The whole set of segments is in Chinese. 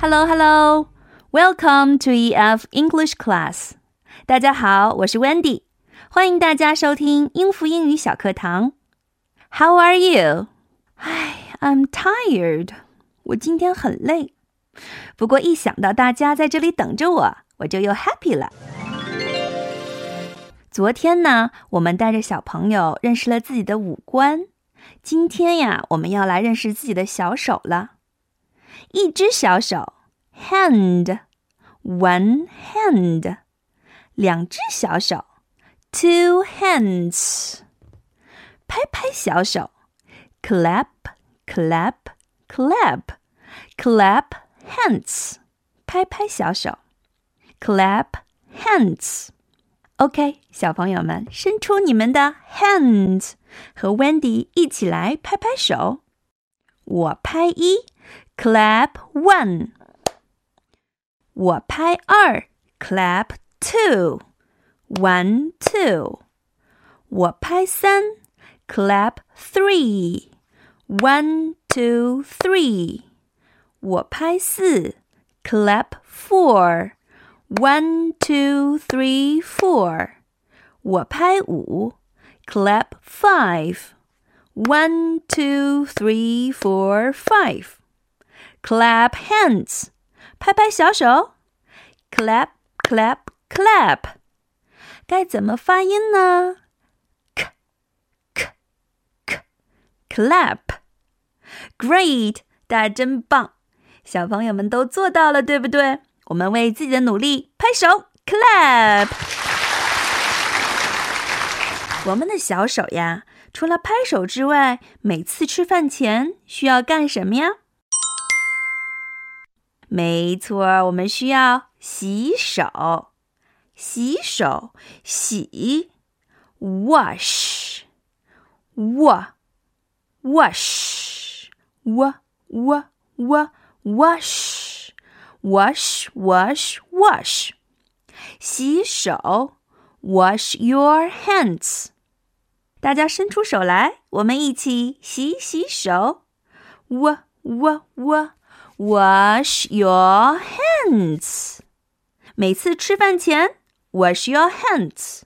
Hello, hello. Welcome to EF English class. 大家好，我是 Wendy，欢迎大家收听英孚英语小课堂。How are you? 唉，I'm tired. 我今天很累。不过一想到大家在这里等着我，我就又 happy 了。昨天呢，我们带着小朋友认识了自己的五官。今天呀，我们要来认识自己的小手了。一只小手，hand，one hand；两只小手，two hands；拍拍小手，clap，clap，clap，clap hands；拍拍小手，clap hands。OK，小朋友们，伸出你们的 hands，和 Wendy 一起来拍拍手。我拍一 ，clap one。我拍二，clap two，one two。我拍三，clap three，one two three。我拍四，clap four。One, two, three, four。我拍五，clap five。One, two, three, four, five。 Clap hands，拍拍小手。Clap, clap, clap。该怎么发音呢？k, k, k, clap。Great，大家真棒！小朋友们都做到了，对不对？我们为自己的努力拍手，clap。我们的小手呀，除了拍手之外，每次吃饭前需要干什么呀？没错，我们需要洗手。洗手，洗，wash，wash，wa，wa，wa，wa，wash。wash, wash, wash. 洗手，wash your hands. 大家伸出手来，我们一起洗洗手。w w w wash your hands. 每次吃饭前，wash your hands.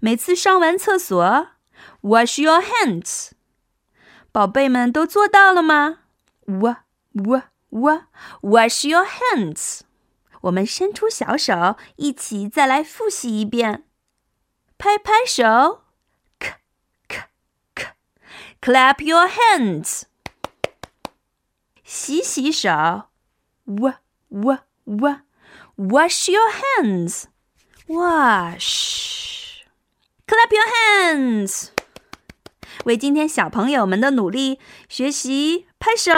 每次上完厕所，wash your hands. 宝贝们都做到了吗？w w w wash your hands。我们伸出小手，一起再来复习一遍。拍拍手，k k k。Clap your hands。 洗洗手，w w w。Wash your hands。Wash。Clap your hands。为今天小朋友们的努力学习拍手。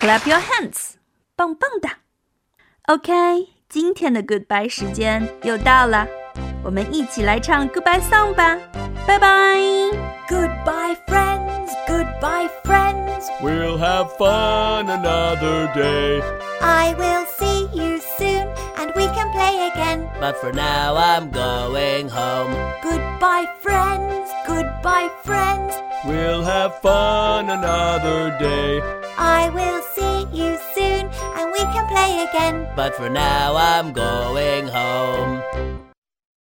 Clap your hands，棒棒的。OK，今天的 Goodbye 时间又到了，我们一起来唱 Goodbye song 吧。拜拜。Goodbye friends, goodbye friends. We'll have fun another day. I will see you soon and we can play again. But for now I'm going home. Goodbye friends, goodbye friends. We'll have fun another day. I will see you soon and we can play again. But for now I'm going home.